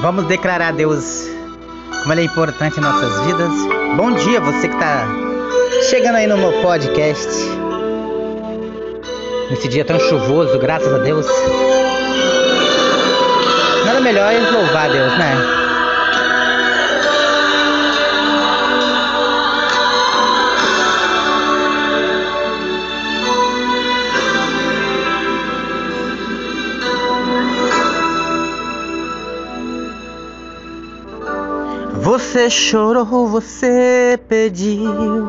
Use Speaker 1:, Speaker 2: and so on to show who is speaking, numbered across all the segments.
Speaker 1: Vamos declarar a Deus como Ele é importante em nossas vidas. Bom dia, você que está chegando aí no meu podcast. Nesse dia tão chuvoso, graças a Deus. Nada melhor é louvar a Deus, né? Você chorou, você pediu,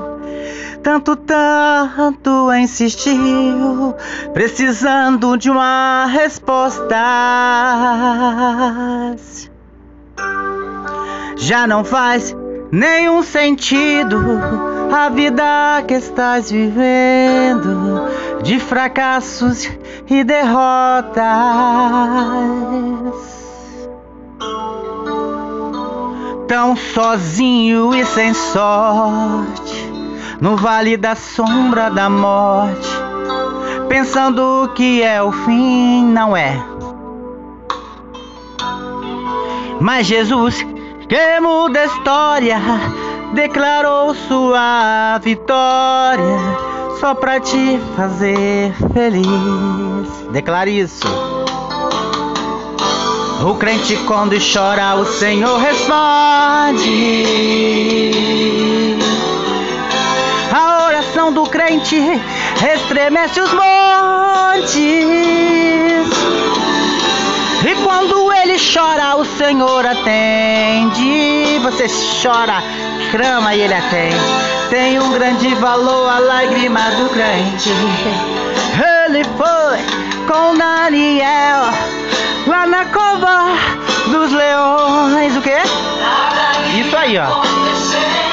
Speaker 1: tanto, tanto insistiu, precisando de uma resposta. Já não faz nenhum sentido a vida que estás vivendo de fracassos e derrotas. Tão sozinho e sem sorte, no vale da sombra da morte, pensando que é o fim, não é. Mas Jesus, que muda a história, declarou sua vitória só pra te fazer feliz. Declare isso. O crente quando chora, o Senhor responde. A oração do crente estremece os montes. E quando ele chora, o Senhor atende. Você chora, clama e ele atende. Tem um grande valor a lágrima do crente. Ele foi com Daniel lá na cova dos leões. O quê? Isso aí, ó.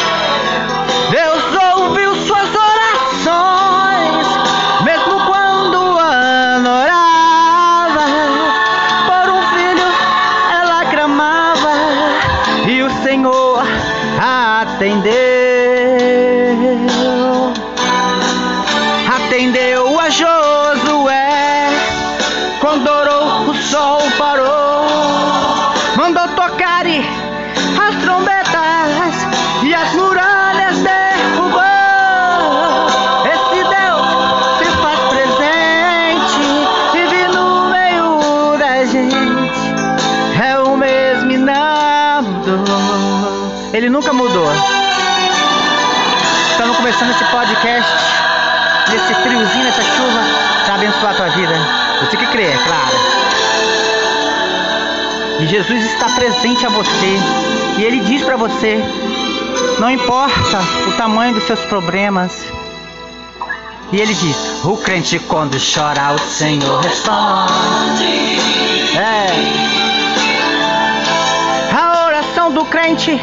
Speaker 1: Ele nunca mudou. Estamos começando esse podcast nesse friozinho, nessa chuva, para abençoar a tua vida. Você que crê, é claro. E Jesus está presente a você. E Ele diz para você: não importa o tamanho dos seus problemas. E Ele diz: o crente quando chora, o Senhor responde. É. A oração do crente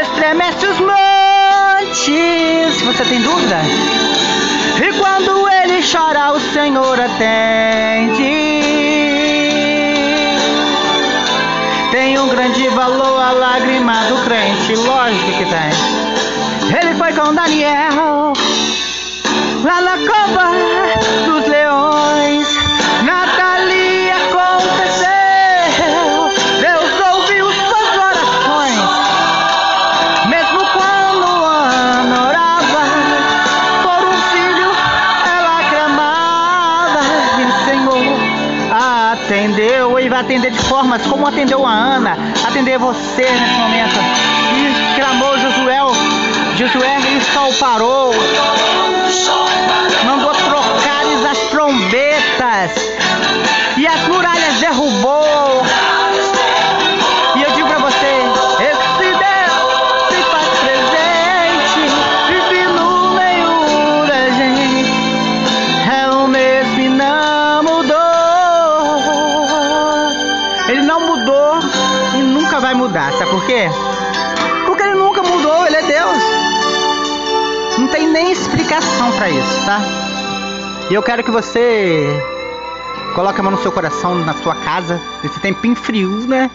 Speaker 1: estremece os montes. Você tem dúvida? E quando ele chora, o Senhor atende. Tem um grande valor a lágrima do crente, lógico que tem. Ele foi com Daniel lá na cova dos atender você nesse momento. E clamou Josué, Josué e parou, quê? Porque ele nunca mudou, ele é Deus. Não tem nem explicação para isso, tá? E eu quero que você coloque a mão no seu coração, na sua casa, nesse tempinho frio, né?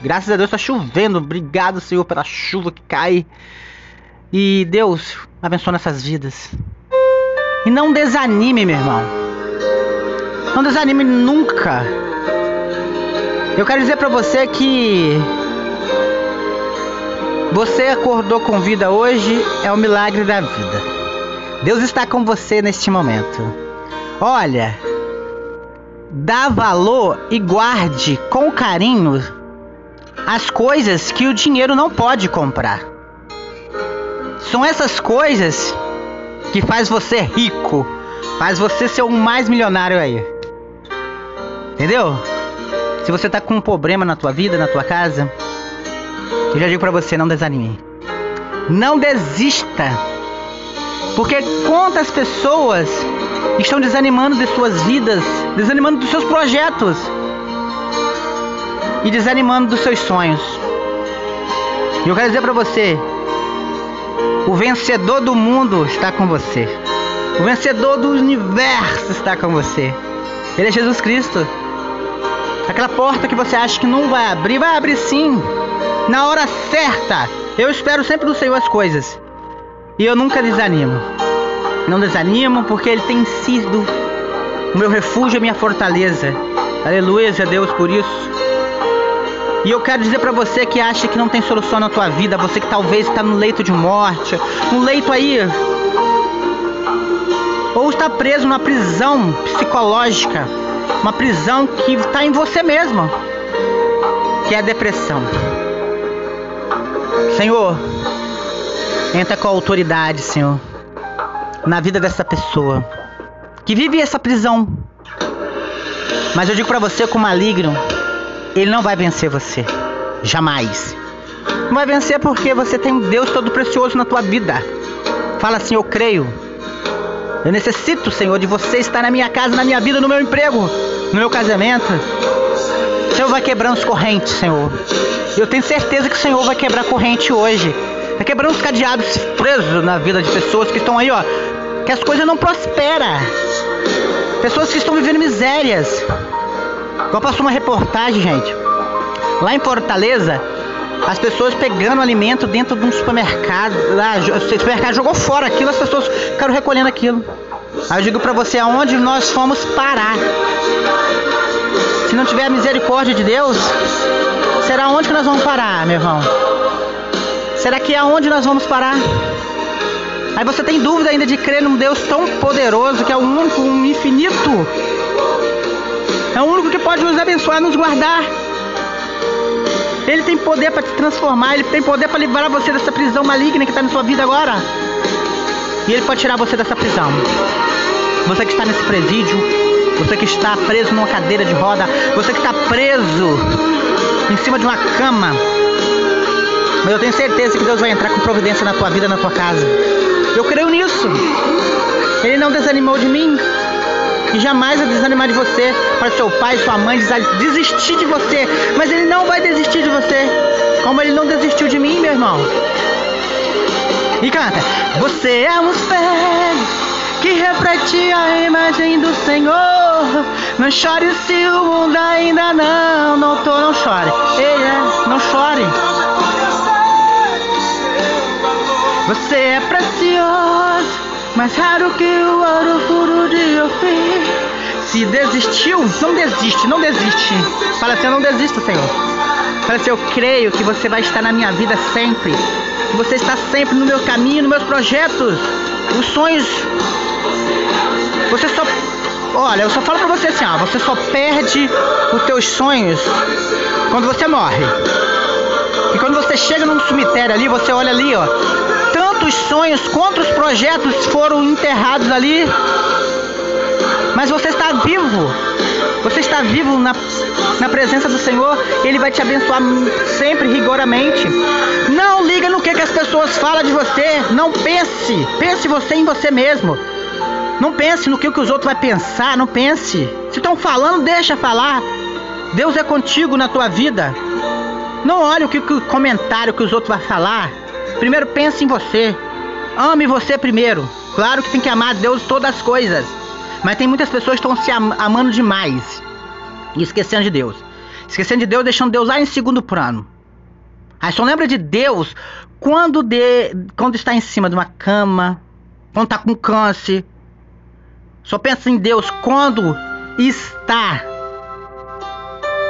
Speaker 1: Graças a Deus tá chovendo. Obrigado, Senhor, pela chuva que cai. E Deus abençoe nossas vidas. E não desanime, meu irmão. Não desanime nunca. Eu quero dizer para você que você acordou com vida hoje é o milagre da vida. Deus está com você neste momento. Olha, dá valor e guarde com carinho as coisas que o dinheiro não pode comprar. São essas coisas que faz você rico, faz você ser o mais milionário aí. Entendeu? Se você tá com um problema na tua vida, na tua casa, eu já digo para você, não desanime. Não desista. Porque quantas pessoas estão desanimando de suas vidas, desanimando dos seus projetos e desanimando dos seus sonhos. E eu quero dizer para você, o vencedor do mundo está com você. O vencedor do universo está com você. Ele é Jesus Cristo. Aquela porta que você acha que não vai abrir, vai abrir sim. Na hora certa. Eu espero sempre do Senhor as coisas. E eu nunca desanimo. Não desanimo porque Ele tem sido o meu refúgio a minha fortaleza. Aleluia, a Deus por isso. E eu quero dizer para você que acha que não tem solução na tua vida, você que talvez está no leito de morte, um leito aí, ou está preso numa prisão psicológica, uma prisão que está em você mesmo, que é a depressão. Senhor, entra com a autoridade, Senhor, na vida dessa pessoa que vive essa prisão. Mas eu digo para você com maligno, ele não vai vencer você. Jamais. Não vai vencer porque você tem um Deus todo precioso na tua vida. Fala assim: Eu creio. Eu necessito, Senhor, de você estar na minha casa, na minha vida, no meu emprego, no meu casamento. Senhor vai quebrando as correntes, Senhor. Eu tenho certeza que o Senhor vai quebrar corrente hoje. Vai quebrando os cadeados presos na vida de pessoas que estão aí, ó. Que as coisas não prosperam. Pessoas que estão vivendo misérias. Igual passou uma reportagem, gente. Lá em Fortaleza, as pessoas pegando alimento dentro de um supermercado. Lá, o supermercado jogou fora aquilo, as pessoas ficaram recolhendo aquilo. Aí eu digo pra você aonde nós fomos parar. Se não tiver a misericórdia de Deus, será onde que nós vamos parar, meu irmão? Será que é aonde nós vamos parar? Aí você tem dúvida ainda de crer num Deus tão poderoso, que é o único, um infinito, é o único que pode nos abençoar, nos guardar. Ele tem poder para te transformar, ele tem poder para livrar você dessa prisão maligna que está na sua vida agora. E ele pode tirar você dessa prisão. Você que está nesse presídio, você que está preso numa cadeira de roda, você que está preso em cima de uma cama. Mas eu tenho certeza que Deus vai entrar com providência na tua vida, na tua casa. Eu creio nisso. Ele não desanimou de mim e jamais vai desanimar de você, para seu pai, sua mãe desistir de você, mas ele não vai desistir de você, como ele não desistiu de mim, meu irmão. E canta: Você é um espelho que reflete a imagem do Senhor. Não chore se o mundo ainda não notou, não chore. Ei, é, não chore. Você é precioso mais raro que o ouro puro de Ofir. Se desistiu, não desiste, não desiste. Fala assim, eu não desisto, Senhor. Fala assim, eu creio que você vai estar na minha vida sempre. Que você está sempre no meu caminho, nos meus projetos. Os sonhos. Você só. Olha, eu só falo pra você assim, ó, você só perde os teus sonhos quando você morre. E quando você chega num cemitério ali, você olha ali, ó, quantos sonhos, quantos projetos foram enterrados ali. Mas você está vivo. Você está vivo na, na presença do Senhor. Ele vai te abençoar sempre, rigoramente. Não liga no que, que as pessoas falam de você. Não pense. Pense você em você mesmo. Não pense no que, que os outros vão pensar. Não pense. Se estão falando, deixa falar. Deus é contigo na tua vida. Não olhe o que, que o comentário que os outros vão falar. Primeiro pense em você. Ame você primeiro. Claro que tem que amar Deus todas as coisas. Mas tem muitas pessoas que estão se am amando demais. E esquecendo de Deus. Esquecendo de Deus, deixando Deus lá em segundo plano. Aí só lembra de Deus quando, de, quando está em cima de uma cama, quando está com câncer. Só pensa em Deus quando está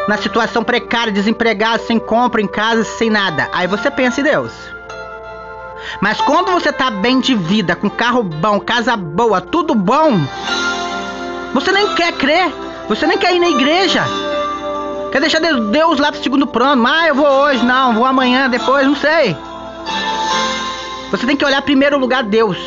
Speaker 1: na situação precária, desempregado, sem compra em casa, sem nada. Aí você pensa em Deus. Mas quando você tá bem de vida, com carro bom, casa boa, tudo bom, você nem quer crer, você nem quer ir na igreja. Quer deixar Deus lá pro segundo plano. Ah, eu vou hoje, não, vou amanhã, depois, não sei. Você tem que olhar primeiro lugar Deus.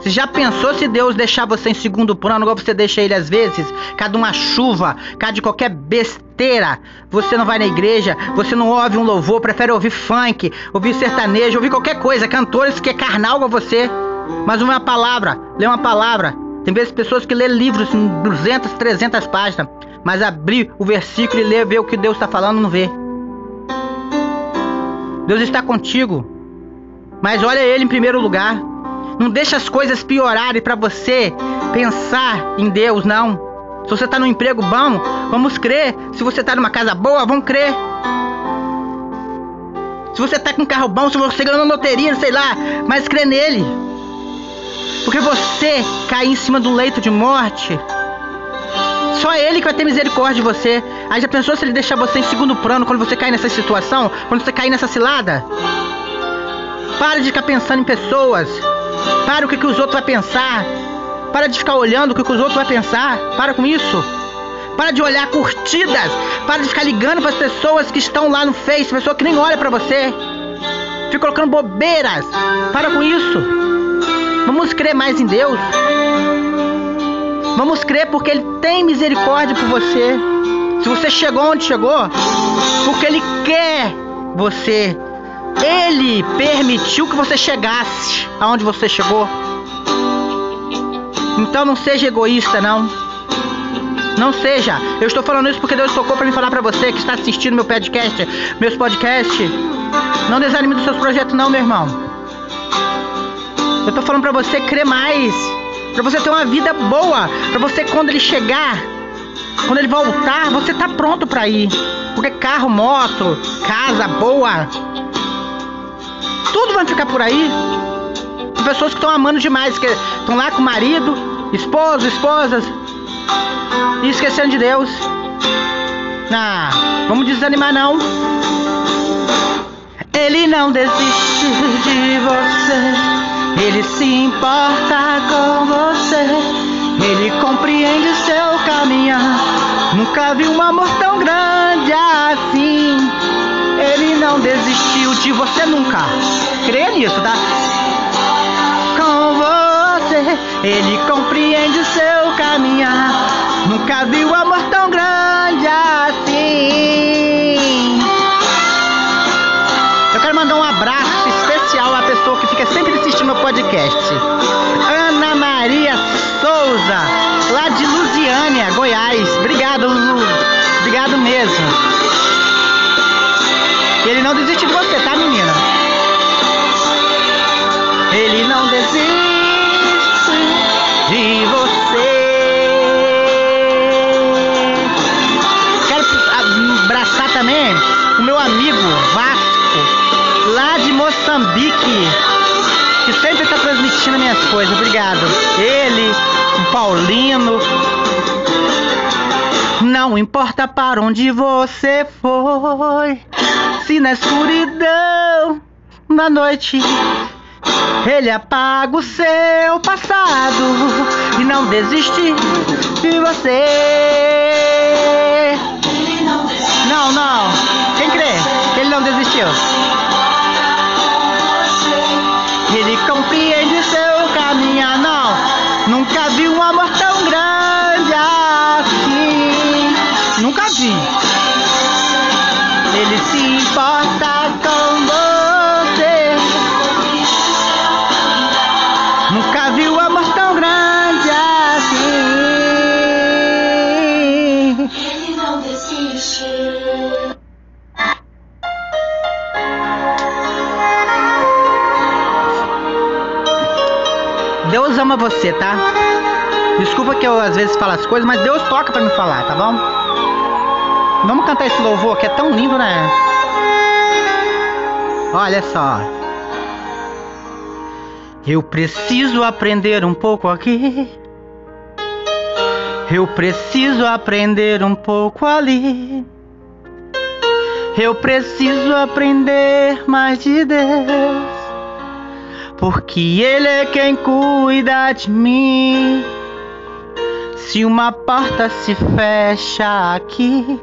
Speaker 1: Você já pensou se Deus deixar você em segundo plano, igual você deixa ele às vezes? Cada uma chuva, cada qualquer besteira. Você não vai na igreja, você não ouve um louvor, prefere ouvir funk, ouvir sertanejo, ouvir qualquer coisa, cantores que é carnal igual você. Mas uma palavra, lê uma palavra. Tem vezes pessoas que lê livros em 200, 300 páginas, mas abrir o versículo e ler, ver o que Deus está falando, não vê. Deus está contigo, mas olha Ele em primeiro lugar. Não deixa as coisas piorarem para você pensar em Deus, não. Se você está num emprego bom, vamos crer. Se você está numa casa boa, vamos crer. Se você está com um carro bom, se você ganhou na loteria, sei lá, mas crê nele. Porque você cair em cima do leito de morte, só ele que vai ter misericórdia de você. Aí já pensou se ele deixar você em segundo plano quando você cair nessa situação? Quando você cair nessa cilada? Pare de ficar pensando em pessoas. Para o que, que os outros vão pensar. Para de ficar olhando o que, que os outros vão pensar. Para com isso. Para de olhar curtidas. Para de ficar ligando para as pessoas que estão lá no Face, pessoa que nem olha para você. Fica colocando bobeiras. Para com isso. Vamos crer mais em Deus. Vamos crer porque Ele tem misericórdia por você. Se você chegou onde chegou, porque Ele quer você ele permitiu que você chegasse aonde você chegou. Então não seja egoísta, não. Não seja. Eu estou falando isso porque Deus tocou para me falar para você que está assistindo meu podcast, meus podcasts. Não desanime dos seus projetos, não, meu irmão. Eu estou falando para você crer mais, para você ter uma vida boa, para você quando ele chegar, quando ele voltar, você tá pronto para ir. Porque carro, moto, casa boa, tudo vai ficar por aí. Pessoas que estão amando demais, que estão lá com o marido, esposo, esposas, e esquecendo de Deus. Ah, vamos desanimar não. Ele não desiste de você. Ele se importa com você. Ele compreende seu caminhar. Nunca vi um amor tão grande assim. Não desistiu de você nunca. Creia nisso, tá? Com você, ele compreende o seu caminhar. Nunca viu amor tão grande assim. Eu quero mandar um abraço especial à pessoa que fica sempre assistindo meu podcast. Ana Maria Souza, lá de Lusiânia, Goiás. Obrigado, Lulu. Obrigado mesmo. Ele não desiste de você, tá, menina? Ele não desiste de você. Quero abraçar também o meu amigo Vasco, lá de Moçambique, que sempre está transmitindo minhas coisas. Obrigado. Ele, o Paulino. Não importa para onde você foi se na escuridão da noite ele apaga o seu passado e não desiste de você. Não, não. Quem crê que ele não desistiu? Ama você, tá? Desculpa que eu às vezes falo as coisas, mas Deus toca para me falar, tá bom? Vamos cantar esse louvor que é tão lindo, né? Olha só. Eu preciso aprender um pouco aqui. Eu preciso aprender um pouco ali. Eu preciso aprender mais de Deus, porque Ele é quem cuida de mim. Se uma porta se fecha aqui,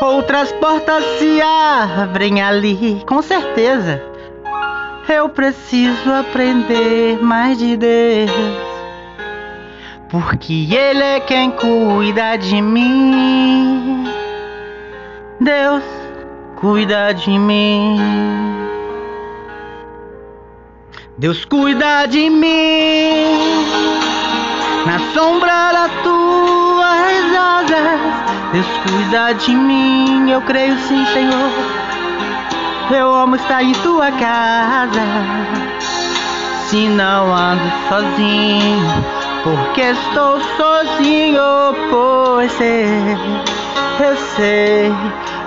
Speaker 1: outras portas se abrem ali, com certeza. Eu preciso aprender mais de Deus, porque Ele é quem cuida de mim. Deus cuida de mim. Deus cuida de mim na sombra das tuas asas. Deus cuida de mim, eu creio sim, Senhor. Eu amo estar em tua casa. Se não ando sozinho, porque estou sozinho, pois sei, eu sei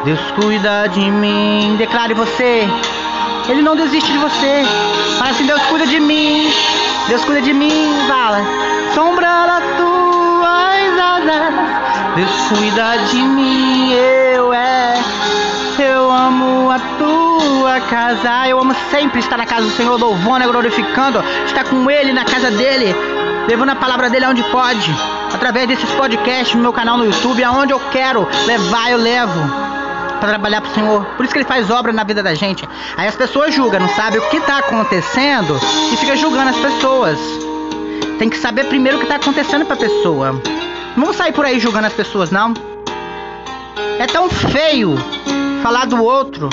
Speaker 1: Deus cuida de mim. Declare você. Ele não desiste de você. Fala assim, Deus cuida de mim. Deus cuida de mim. Fala. Sombra da tuas asas. Deus cuida de mim. Eu é. Eu amo a tua casa. Eu amo sempre estar na casa do Senhor, louvando, glorificando. Estar com Ele na casa dele. Levando a palavra dele aonde pode. Através desses podcasts no meu canal no YouTube. Aonde eu quero levar, eu levo para trabalhar pro Senhor. Por isso que ele faz obra na vida da gente. Aí as pessoas julgam, não sabem o que está acontecendo e fica julgando as pessoas. Tem que saber primeiro o que está acontecendo para a pessoa. Não vamos sair por aí julgando as pessoas, não. É tão feio falar do outro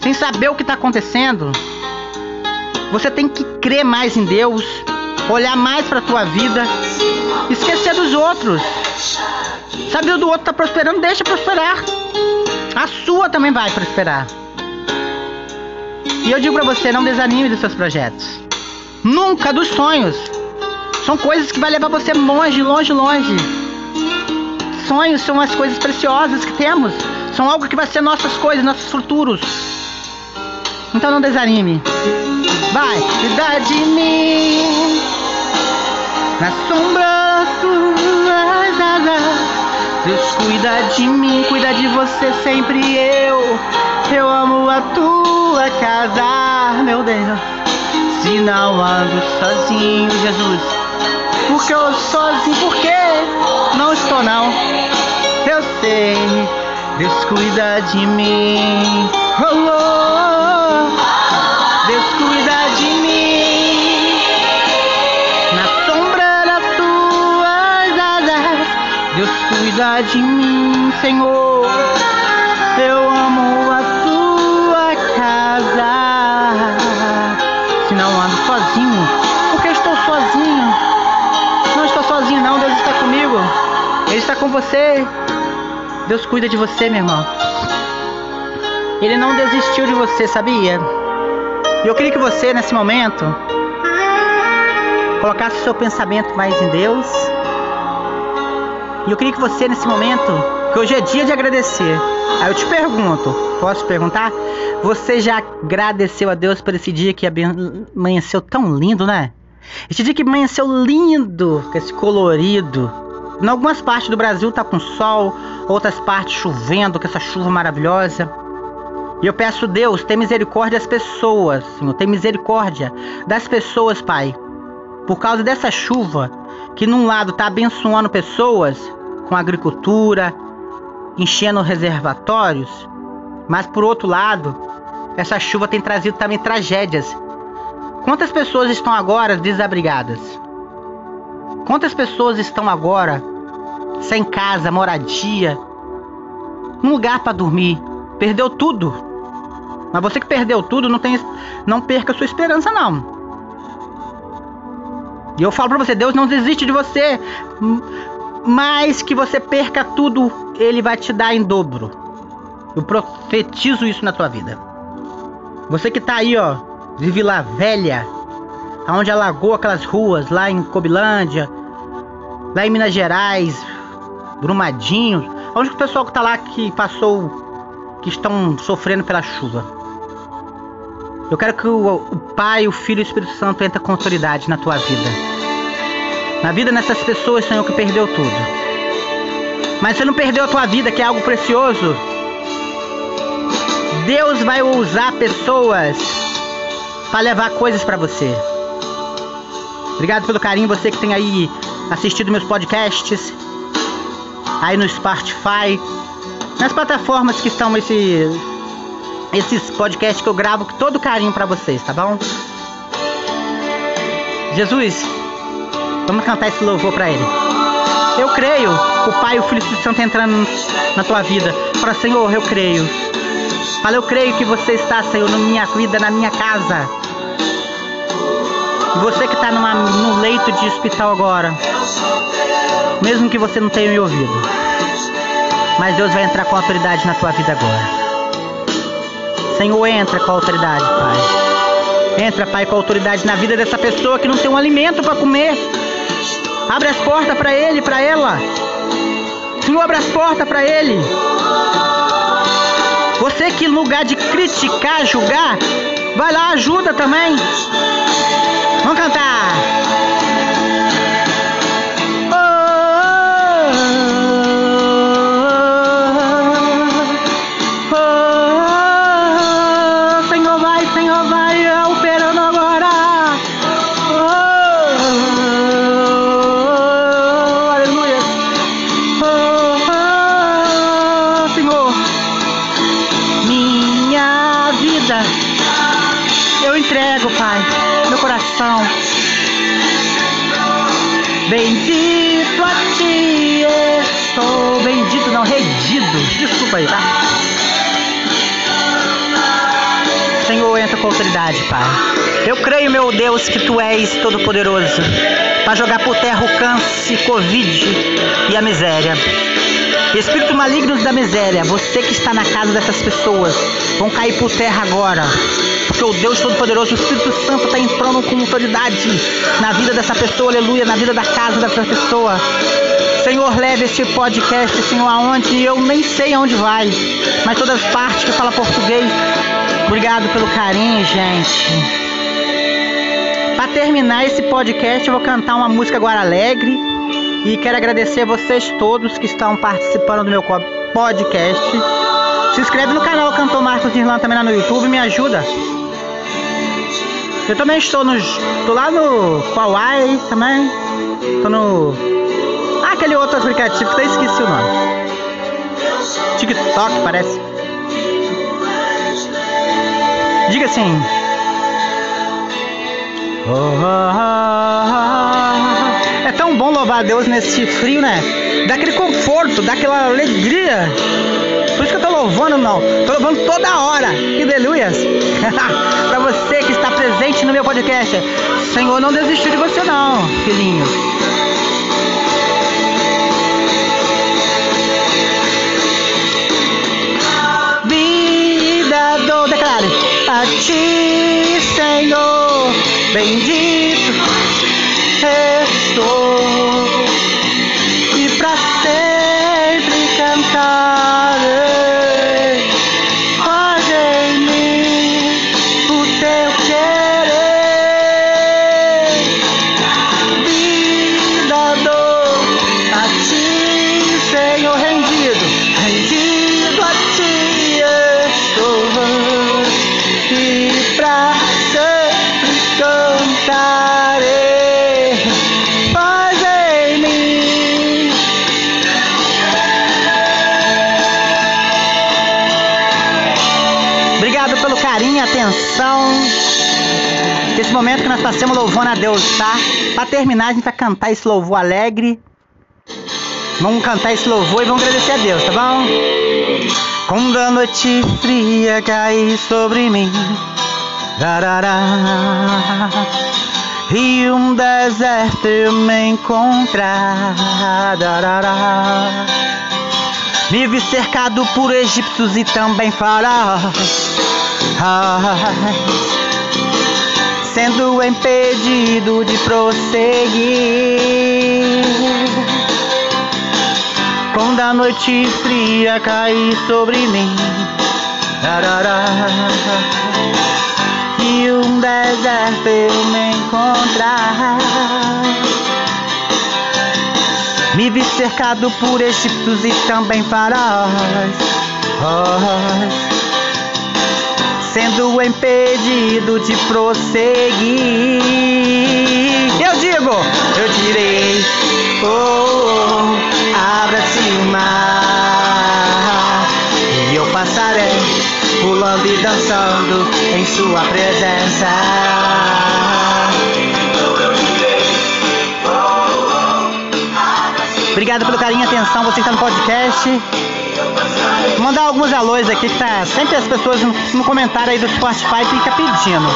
Speaker 1: sem saber o que está acontecendo. Você tem que crer mais em Deus, olhar mais para tua vida, esquecer dos outros. Sabe o do outro tá prosperando, deixa prosperar. A sua também vai prosperar. E eu digo para você, não desanime dos seus projetos. Nunca dos sonhos. São coisas que vai levar você longe, longe, longe. Sonhos são as coisas preciosas que temos. São algo que vai ser nossas coisas, nossos futuros. Então não desanime. Vai, cuidar de mim. Na sombra Deus cuida de mim, cuida de você sempre eu. Eu amo a tua casa, meu Deus. Se não ando sozinho, Jesus. Porque eu sozinho, porque não estou não. Eu sei, Deus cuida de mim. Oh, oh. De mim, Senhor. Eu amo a tua casa. Se não ando sozinho, porque estou sozinho. Não estou sozinho, não. Deus está comigo. Ele está com você. Deus cuida de você, meu irmão. Ele não desistiu de você, sabia? E eu queria que você, nesse momento, colocasse seu pensamento mais em Deus e eu queria que você, nesse momento, que hoje é dia de agradecer. Aí eu te pergunto, posso perguntar? Você já agradeceu a Deus por esse dia que amanheceu tão lindo, né? Esse dia que amanheceu lindo, com esse colorido. Em algumas partes do Brasil tá com sol, outras partes chovendo, com essa chuva maravilhosa. E eu peço, Deus, tem misericórdia das pessoas, Senhor, tem misericórdia das pessoas, Pai. Por causa dessa chuva, que num lado tá abençoando pessoas, com agricultura, enchendo reservatórios, mas por outro lado, essa chuva tem trazido também tragédias. Quantas pessoas estão agora desabrigadas? Quantas pessoas estão agora sem casa, moradia, um lugar para dormir? Perdeu tudo. Mas você que perdeu tudo, não tem, não perca sua esperança não. E eu falo para você, Deus não desiste de você mais que você perca tudo, ele vai te dar em dobro. Eu profetizo isso na tua vida. Você que tá aí, ó, de Vila Velha, aonde alagou aquelas ruas lá em Cobilândia, lá em Minas Gerais, Brumadinho, onde o pessoal que tá lá que passou, que estão sofrendo pela chuva. Eu quero que o, o Pai, o Filho e o Espírito Santo entrem com autoridade na tua vida na vida dessas pessoas, Senhor, que perdeu tudo. Mas você não perdeu a tua vida, que é algo precioso. Deus vai usar pessoas para levar coisas para você. Obrigado pelo carinho, você que tem aí assistido meus podcasts, aí no Spotify, nas plataformas que estão esse, esses podcasts que eu gravo com todo carinho para vocês, tá bom? Jesus, vamos cantar esse louvor para Ele. Eu creio, o Pai e o Filho e Espírito Santo entrando na tua vida. Fala, Senhor, eu creio. Fala, eu creio que você está, Senhor, na minha vida, na minha casa. Você que está no leito de hospital agora, mesmo que você não tenha me ouvido, mas Deus vai entrar com autoridade na tua vida agora. Senhor, entra com autoridade, Pai. Entra, Pai, com autoridade na vida dessa pessoa que não tem um alimento para comer. Abre as portas para ele, para ela. Senhor, abre as portas para ele. Você que lugar de criticar, julgar, vai lá, ajuda também. Vamos cantar. Senhor, entra com autoridade, Pai. Eu creio, meu Deus, que Tu és todo-poderoso para jogar por terra o câncer, Covid e a miséria. Espírito malignos da miséria, você que está na casa dessas pessoas, vão cair por terra agora. Porque o Deus Todo-Poderoso, o Espírito Santo, está entrando com autoridade na vida dessa pessoa, aleluia, na vida da casa dessa pessoa. Senhor, leve esse podcast, Senhor, aonde eu nem sei aonde vai, mas todas as partes que fala português. Obrigado pelo carinho, gente. Para terminar esse podcast, eu vou cantar uma música agora alegre. E quero agradecer a vocês todos que estão participando do meu podcast. Se inscreve no canal Cantor Marcos Irlanda também lá no YouTube, me ajuda. Eu também estou no. Tô lá no Huawei também. Tô no. Ah, aquele outro aplicativo que eu esqueci o nome. TikTok parece. Diga assim. Oh, oh, oh, é tão bom louvar a Deus nesse frio, né? Dá aquele conforto, dá aquela alegria. Por isso que eu tô louvando, não. Tô louvando toda hora. Aleluias. para você que está presente no meu podcast. Senhor não desistiu de você, não, filhinho. A ti, Senhor, bendito estou Esse momento que nós passamos louvando a Deus, tá? Para terminar, a gente vai cantar esse louvor alegre. Vamos cantar esse louvor e vamos agradecer a Deus, tá bom? Quando a noite fria cair sobre mim, darará, e um deserto eu me encontrar, darará, me vi cercado por egípcios e também faraós sendo impedido de prosseguir. Quando a noite fria cair sobre mim, e um deserto eu me encontrar. Me vi cercado por egípcios e também faraós. Oh, sido impedido de prosseguir. Eu digo, eu direi, oh, oh abra-se o mar e eu passarei pulando e dançando em sua presença. Obrigado pelo carinho e atenção, você está no podcast. Mandar alguns alôs aqui que tá sempre as pessoas no, no comentário aí do Spotify fica pedindo.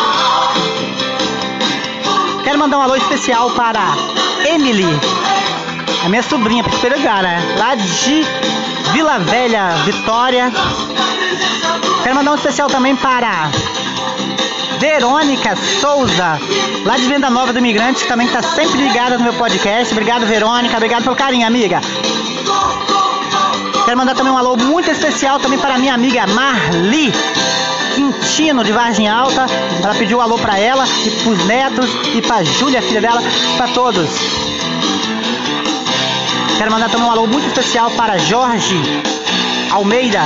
Speaker 1: Quero mandar um alô especial para Emily, a minha sobrinha, pegar, né? Lá de Vila Velha, Vitória. Quero mandar um especial também para Verônica Souza, lá de Venda Nova do Imigrante, que também está sempre ligada no meu podcast. Obrigado, Verônica. Obrigado pelo carinho, amiga. Quero mandar também um alô muito especial também para minha amiga Marli Quintino de Vargem Alta. Ela pediu um alô para ela e para os netos e para Júlia, filha dela, para todos. Quero mandar também um alô muito especial para Jorge Almeida,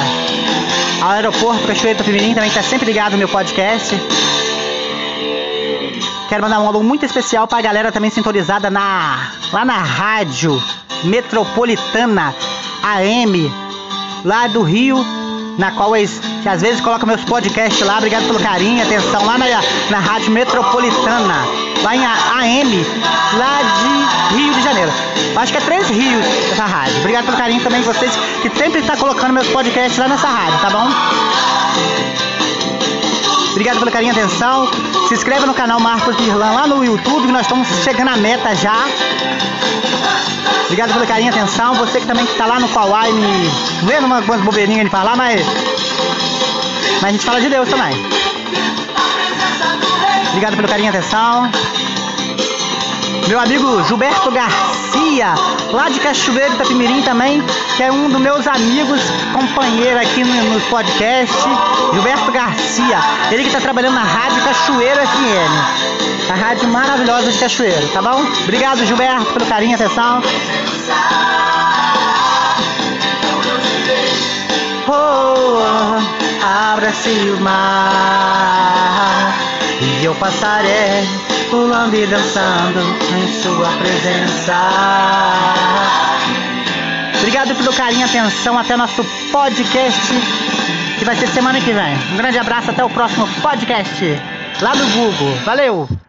Speaker 1: ao aeroporto Cachoeira Pimirim, também está sempre ligado no meu podcast. Quero mandar um alô muito especial para a galera também sintonizada na, lá na rádio metropolitana AM, lá do Rio, na qual eles que às vezes colocam meus podcasts lá. Obrigado pelo carinho, atenção, lá na, na Rádio Metropolitana, lá em AM, lá de Rio de Janeiro. Acho que é três rios essa rádio. Obrigado pelo carinho também de vocês que sempre está colocando meus podcasts lá nessa rádio, tá bom? Obrigado pelo carinho e atenção. Se inscreva no canal Marcos Irlan lá no YouTube, nós estamos chegando à meta já. Obrigado pelo carinho e atenção. Você que também está lá no Kawaii me vendo umas bobeirinhas de falar, mas. Mas a gente fala de Deus também. Obrigado pelo carinho atenção. Meu amigo Gilberto Garcia, lá de Cachoeiro Itapimirim também, que é um dos meus amigos, companheiro aqui no, no podcast, Gilberto Garcia. Ele que está trabalhando na Rádio Cachoeiro FM. A rádio maravilhosa de Cachoeiro, tá bom? Obrigado, Gilberto, pelo carinho e atenção. Abra-se o mar e eu passarei pulando e dançando em sua presença. Obrigado pelo carinho e atenção. Até nosso podcast, que vai ser semana que vem. Um grande abraço, até o próximo podcast lá no Google. Valeu!